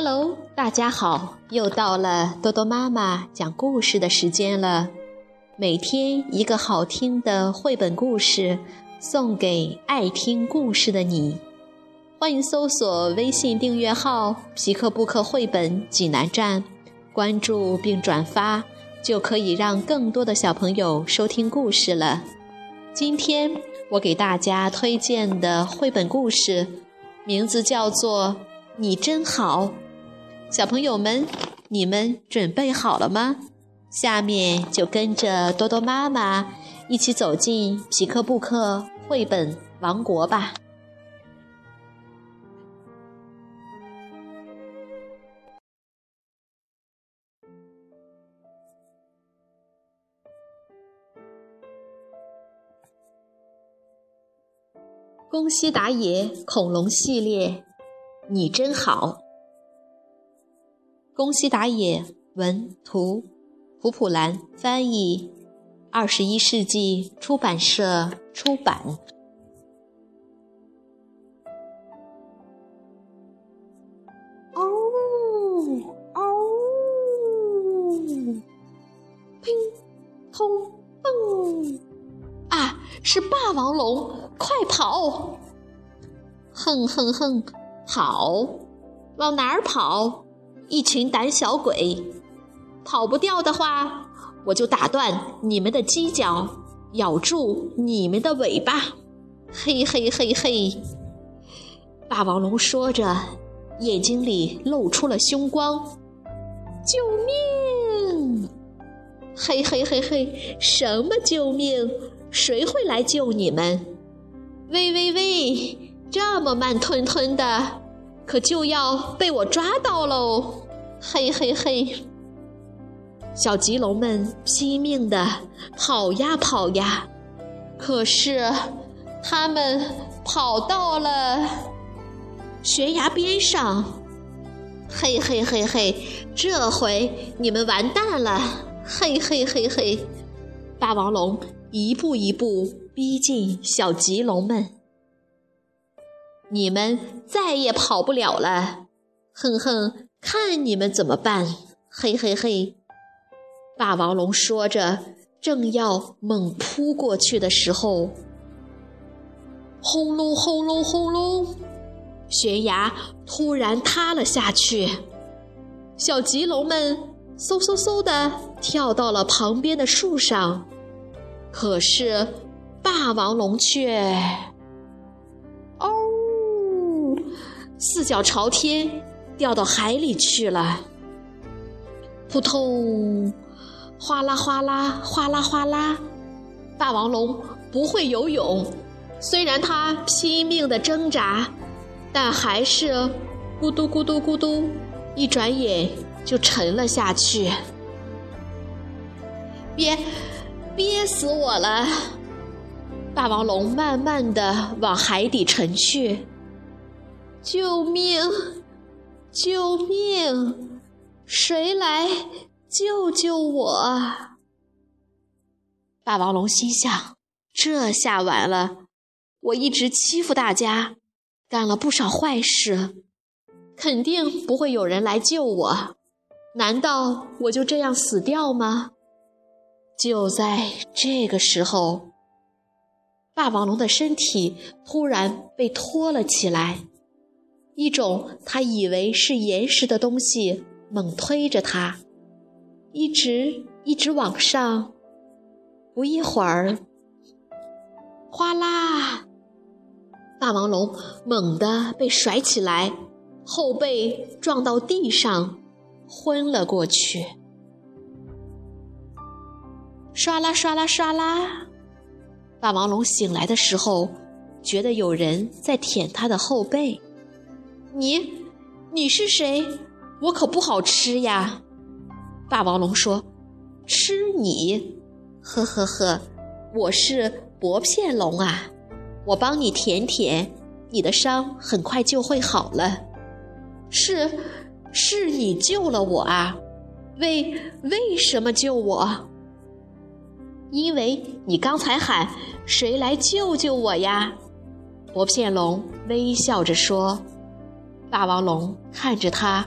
Hello，大家好，又到了多多妈妈讲故事的时间了。每天一个好听的绘本故事，送给爱听故事的你。欢迎搜索微信订阅号“皮克布克绘本济南站”，关注并转发，就可以让更多的小朋友收听故事了。今天我给大家推荐的绘本故事，名字叫做。你真好，小朋友们，你们准备好了吗？下面就跟着多多妈妈一起走进皮克布克绘本王国吧。宫西达也恐龙系列。你真好，宫西达也文图，普普兰翻译，二十一世纪出版社出版。哦哦，乒通蹦，啊，是霸王龙，快跑！哼哼哼。跑，往哪儿跑？一群胆小鬼！跑不掉的话，我就打断你们的犄角，咬住你们的尾巴！嘿嘿嘿嘿！霸王龙说着，眼睛里露出了凶光。救命！嘿嘿嘿嘿！什么救命？谁会来救你们？喂喂喂！这么慢吞吞的，可就要被我抓到喽！嘿嘿嘿，小棘龙们拼命的跑呀跑呀，可是他们跑到了悬崖边上。嘿嘿嘿嘿，这回你们完蛋了！嘿嘿嘿嘿，霸王龙一步一步逼近小棘龙们。你们再也跑不了了，哼哼，看你们怎么办！嘿嘿嘿，霸王龙说着，正要猛扑过去的时候，轰隆轰隆轰隆，悬崖突然塌了下去，小棘龙们嗖嗖嗖的跳到了旁边的树上，可是霸王龙却……四脚朝天，掉到海里去了。扑通，哗啦哗啦，哗啦哗啦。霸王龙不会游泳，虽然它拼命的挣扎，但还是咕嘟咕嘟咕嘟，一转眼就沉了下去。憋，憋死我了！霸王龙慢慢的往海底沉去。救命！救命！谁来救救我？霸王龙心想：这下完了！我一直欺负大家，干了不少坏事，肯定不会有人来救我。难道我就这样死掉吗？就在这个时候，霸王龙的身体突然被拖了起来。一种他以为是岩石的东西猛推着他，一直一直往上。不一会儿，哗啦！霸王龙猛地被甩起来，后背撞到地上，昏了过去。唰啦唰啦唰啦！霸王龙醒来的时候，觉得有人在舔他的后背。你，你是谁？我可不好吃呀！霸王龙说：“吃你？呵呵呵，我是薄片龙啊！我帮你舔舔，你的伤很快就会好了。是，是你救了我啊！为为什么救我？因为你刚才喊谁来救救我呀？”薄片龙微笑着说。霸王龙看着他，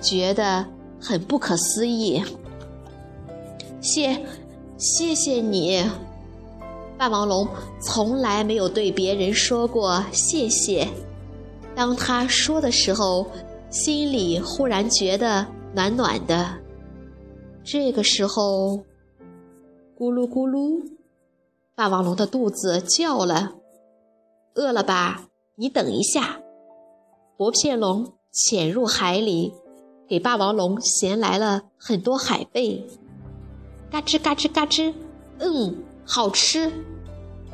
觉得很不可思议。谢，谢谢你。霸王龙从来没有对别人说过谢谢。当他说的时候，心里忽然觉得暖暖的。这个时候，咕噜咕噜，霸王龙的肚子叫了：“饿了吧？你等一下。”薄片龙潜入海里，给霸王龙衔来了很多海贝。嘎吱嘎吱嘎吱，嗯，好吃。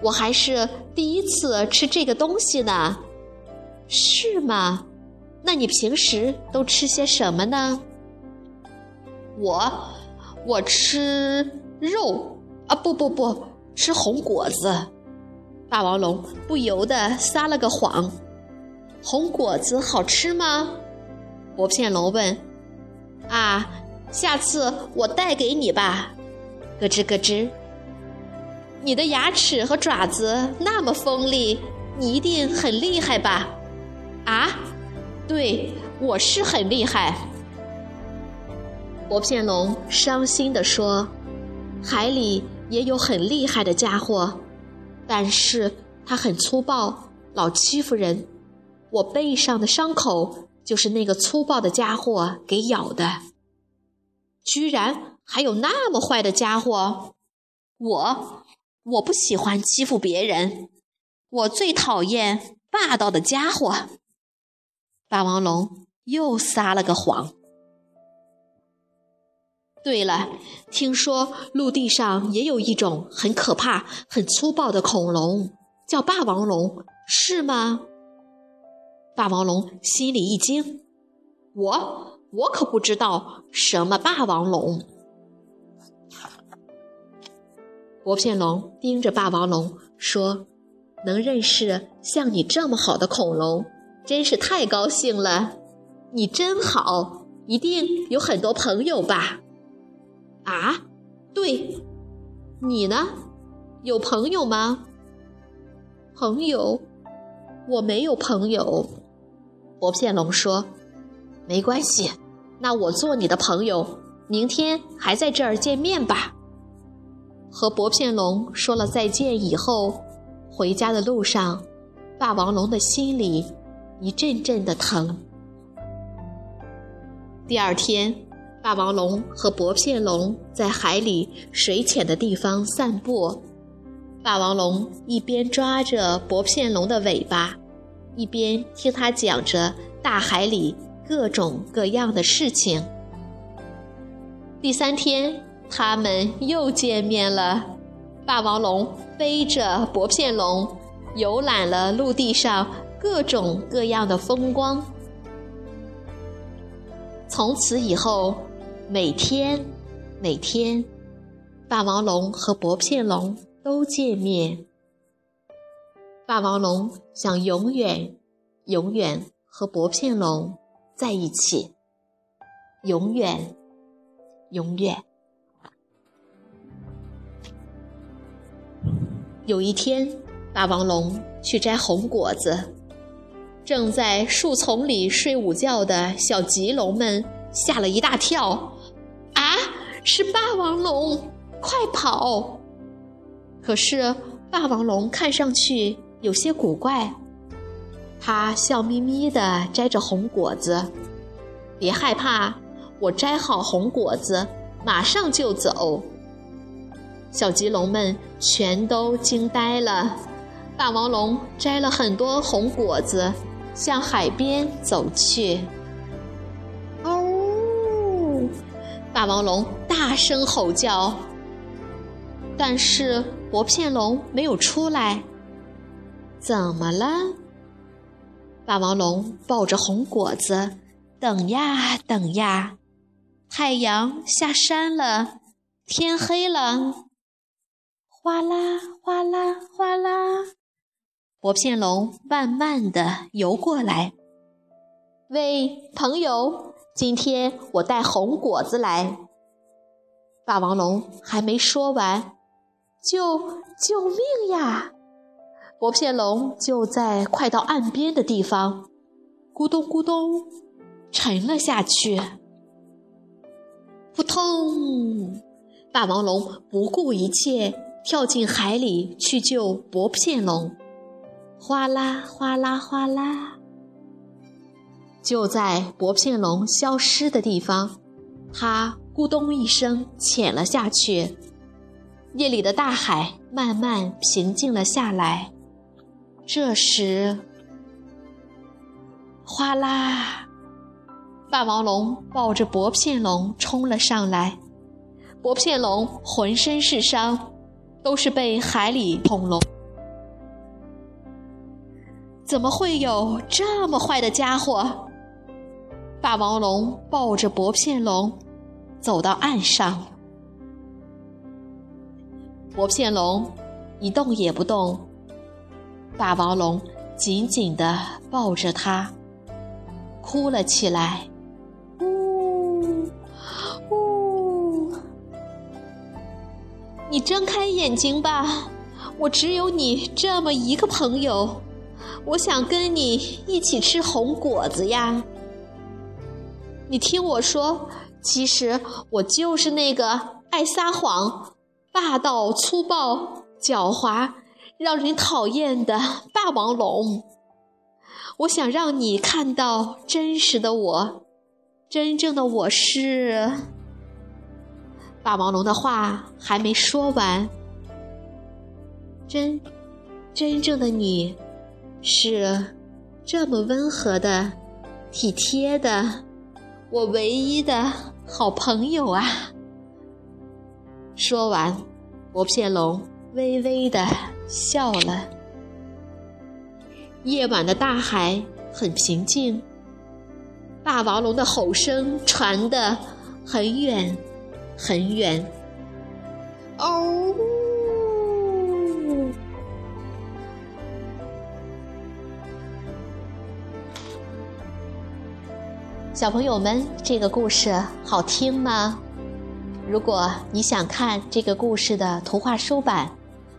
我还是第一次吃这个东西呢。是吗？那你平时都吃些什么呢？我，我吃肉啊！不不不，吃红果子。霸王龙不由得撒了个谎。红果子好吃吗？薄片龙问。啊，下次我带给你吧。咯吱咯吱。你的牙齿和爪子那么锋利，你一定很厉害吧？啊，对，我是很厉害。薄片龙伤心地说：“海里也有很厉害的家伙，但是他很粗暴，老欺负人。我背上的伤口就是那个粗暴的家伙给咬的。居然还有那么坏的家伙！我，我不喜欢欺负别人，我最讨厌霸道的家伙。”霸王龙又撒了个谎。对了，听说陆地上也有一种很可怕、很粗暴的恐龙，叫霸王龙，是吗？霸王龙心里一惊：“我我可不知道什么霸王龙。”薄片龙盯着霸王龙说：“能认识像你这么好的恐龙。”真是太高兴了，你真好，一定有很多朋友吧？啊，对，你呢？有朋友吗？朋友，我没有朋友。薄片龙说：“没关系，那我做你的朋友，明天还在这儿见面吧。”和薄片龙说了再见以后，回家的路上，霸王龙的心里。一阵阵的疼。第二天，霸王龙和薄片龙在海里水浅的地方散步。霸王龙一边抓着薄片龙的尾巴，一边听他讲着大海里各种各样的事情。第三天，他们又见面了。霸王龙背着薄片龙，游览了陆地上。各种各样的风光。从此以后，每天，每天，霸王龙和薄片龙都见面。霸王龙想永远，永远和薄片龙在一起，永远，永远。有一天，霸王龙去摘红果子。正在树丛里睡午觉的小棘龙们吓了一大跳，啊，是霸王龙！快跑！可是霸王龙看上去有些古怪，他笑眯眯地摘着红果子。别害怕，我摘好红果子，马上就走。小棘龙们全都惊呆了。霸王龙摘了很多红果子。向海边走去。哦，霸王龙大声吼叫，但是薄片龙没有出来。怎么了？霸王龙抱着红果子，等呀等呀。太阳下山了，天黑了。哗啦哗啦哗啦。薄片龙慢慢地游过来，喂，朋友，今天我带红果子来。霸王龙还没说完，救救命呀！薄片龙就在快到岸边的地方，咕咚咕咚，沉了下去。扑通！霸王龙不顾一切跳进海里去救薄片龙。哗啦哗啦哗啦！就在薄片龙消失的地方，它咕咚一声潜了下去。夜里的大海慢慢平静了下来。这时，哗啦！霸王龙抱着薄片龙冲了上来。薄片龙浑身是伤，都是被海里捅龙。怎么会有这么坏的家伙？霸王龙抱着薄片龙走到岸上，薄片龙一动也不动。霸王龙紧紧地抱着它，哭了起来。呜呜！你睁开眼睛吧，我只有你这么一个朋友。我想跟你一起吃红果子呀！你听我说，其实我就是那个爱撒谎、霸道粗暴、狡猾、让人讨厌的 霸王龙。我想让你看到真实的我，真正的我是……霸王龙的话还没说完，真真正的你。是这么温和的、体贴的，我唯一的好朋友啊！说完，薄片龙微微的笑了。夜晚的大海很平静，霸王龙的吼声传得很远很远。哦。小朋友们，这个故事好听吗？如果你想看这个故事的图画书版，